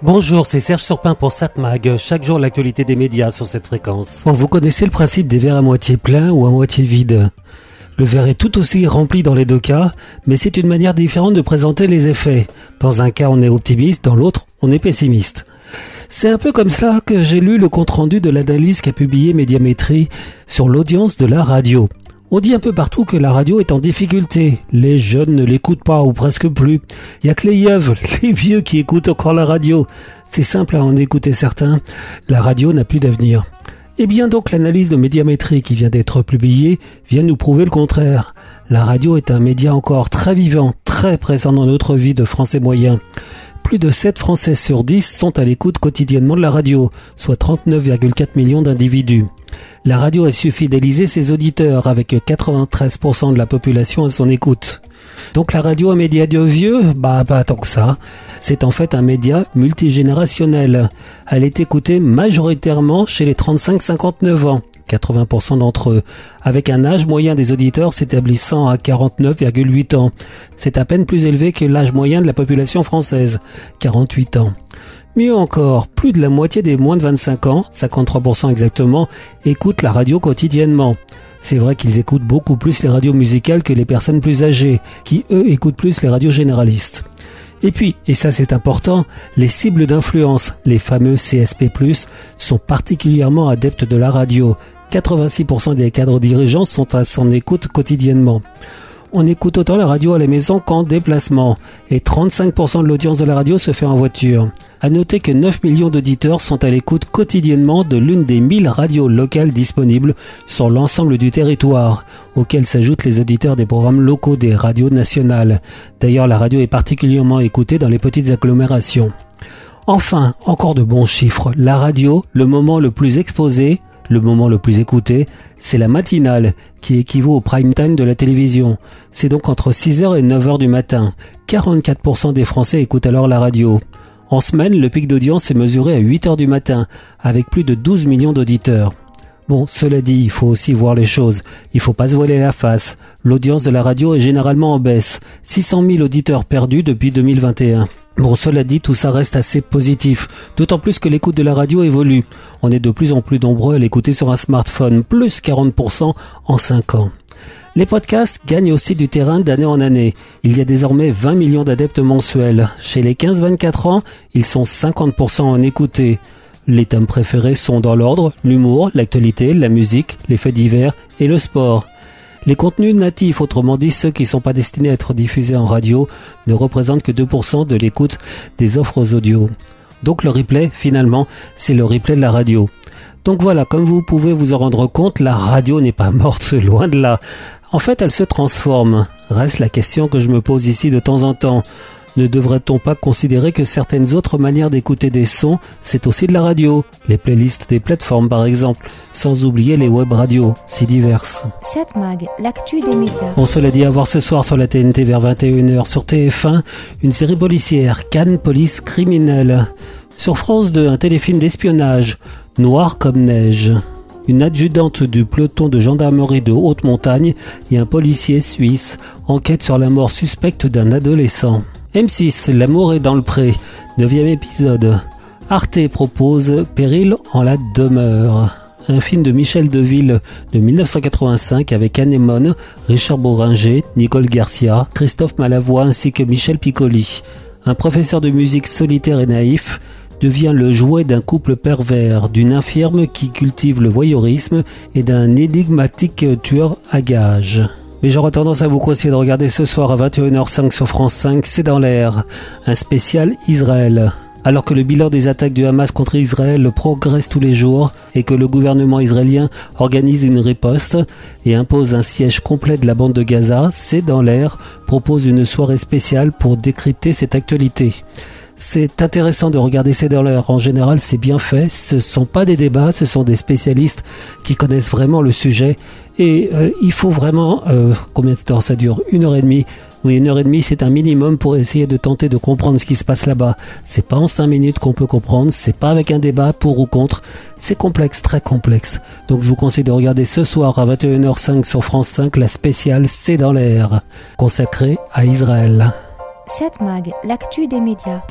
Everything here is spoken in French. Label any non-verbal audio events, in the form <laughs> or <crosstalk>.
Bonjour, c'est Serge Surpin pour SatMag. Chaque jour, l'actualité des médias sur cette fréquence. Bon, vous connaissez le principe des verres à moitié plein ou à moitié vide. Le verre est tout aussi rempli dans les deux cas, mais c'est une manière différente de présenter les effets. Dans un cas, on est optimiste, dans l'autre, on est pessimiste. C'est un peu comme ça que j'ai lu le compte-rendu de l'analyse qu'a publié Médiamétrie sur l'audience de la radio. On dit un peu partout que la radio est en difficulté. Les jeunes ne l'écoutent pas ou presque plus. Il y a que les yeux, <laughs> les vieux qui écoutent encore la radio. C'est simple à en écouter certains. La radio n'a plus d'avenir. Eh bien donc l'analyse de médiamétrie qui vient d'être publiée vient nous prouver le contraire. La radio est un média encore très vivant, très présent dans notre vie de Français moyens plus de 7 Français sur 10 sont à l'écoute quotidiennement de la radio, soit 39,4 millions d'individus. La radio a su fidéliser ses auditeurs avec 93% de la population à son écoute. Donc la radio, un média de vieux? Bah pas tant que ça. C'est en fait un média multigénérationnel. Elle est écoutée majoritairement chez les 35-59 ans. 80% d'entre eux, avec un âge moyen des auditeurs s'établissant à 49,8 ans. C'est à peine plus élevé que l'âge moyen de la population française, 48 ans. Mieux encore, plus de la moitié des moins de 25 ans, 53% exactement, écoutent la radio quotidiennement. C'est vrai qu'ils écoutent beaucoup plus les radios musicales que les personnes plus âgées, qui eux écoutent plus les radios généralistes. Et puis, et ça c'est important, les cibles d'influence, les fameux CSP+, sont particulièrement adeptes de la radio, 86% des cadres dirigeants sont à son écoute quotidiennement. On écoute autant la radio à la maison qu'en déplacement, et 35% de l'audience de la radio se fait en voiture. À noter que 9 millions d'auditeurs sont à l'écoute quotidiennement de l'une des 1000 radios locales disponibles sur l'ensemble du territoire, auxquels s'ajoutent les auditeurs des programmes locaux des radios nationales. D'ailleurs, la radio est particulièrement écoutée dans les petites agglomérations. Enfin, encore de bons chiffres. La radio, le moment le plus exposé, le moment le plus écouté, c'est la matinale, qui équivaut au prime time de la télévision. C'est donc entre 6h et 9h du matin. 44% des Français écoutent alors la radio. En semaine, le pic d'audience est mesuré à 8h du matin, avec plus de 12 millions d'auditeurs. Bon, cela dit, il faut aussi voir les choses. Il faut pas se voiler la face. L'audience de la radio est généralement en baisse. 600 000 auditeurs perdus depuis 2021. Bon, cela dit, tout ça reste assez positif, d'autant plus que l'écoute de la radio évolue. On est de plus en plus nombreux à l'écouter sur un smartphone, plus 40% en 5 ans. Les podcasts gagnent aussi du terrain d'année en année. Il y a désormais 20 millions d'adeptes mensuels. Chez les 15-24 ans, ils sont 50% en écoutés. Les thèmes préférés sont dans l'ordre l'humour, l'actualité, la musique, les faits divers et le sport. Les contenus natifs, autrement dit ceux qui ne sont pas destinés à être diffusés en radio, ne représentent que 2% de l'écoute des offres audio. Donc le replay, finalement, c'est le replay de la radio. Donc voilà, comme vous pouvez vous en rendre compte, la radio n'est pas morte, <laughs> loin de là. En fait, elle se transforme. Reste la question que je me pose ici de temps en temps. Ne devrait-on pas considérer que certaines autres manières d'écouter des sons, c'est aussi de la radio Les playlists des plateformes par exemple, sans oublier les web radios, si diverses. Cette mag, l'actu des médias. On se l'a dit à voir ce soir sur la TNT vers 21h sur TF1, une série policière, Cannes Police Criminelle. Sur France 2, un téléfilm d'espionnage, Noir comme neige une adjudante du peloton de gendarmerie de haute montagne et un policier suisse enquêtent sur la mort suspecte d'un adolescent. M6, L'amour est dans le pré, neuvième épisode. Arte propose Péril en la demeure. Un film de Michel Deville de 1985 avec Anémone, Richard Boringer, Nicole Garcia, Christophe Malavoie ainsi que Michel Piccoli. Un professeur de musique solitaire et naïf devient le jouet d'un couple pervers, d'une infirme qui cultive le voyeurisme et d'un énigmatique tueur à gages. Mais j'aurais tendance à vous conseiller de regarder ce soir à 21h05 sur France 5, c'est dans l'air, un spécial Israël. Alors que le bilan des attaques du Hamas contre Israël progresse tous les jours et que le gouvernement israélien organise une riposte et impose un siège complet de la bande de Gaza, c'est dans l'air propose une soirée spéciale pour décrypter cette actualité. C'est intéressant de regarder dollars. En général, c'est bien fait. Ce sont pas des débats, ce sont des spécialistes qui connaissent vraiment le sujet. Et euh, il faut vraiment... Euh, combien de temps ça dure? Une heure et demie oui, une heure et demie, c'est un minimum pour essayer de tenter de comprendre ce qui se passe là-bas. C'est pas en cinq minutes qu'on peut comprendre, c'est pas avec un débat pour ou contre. C'est complexe, très complexe. Donc je vous conseille de regarder ce soir à 21h05 sur France 5 la spéciale C'est dans l'air, consacrée à Israël. Cette mag, l'actu des médias.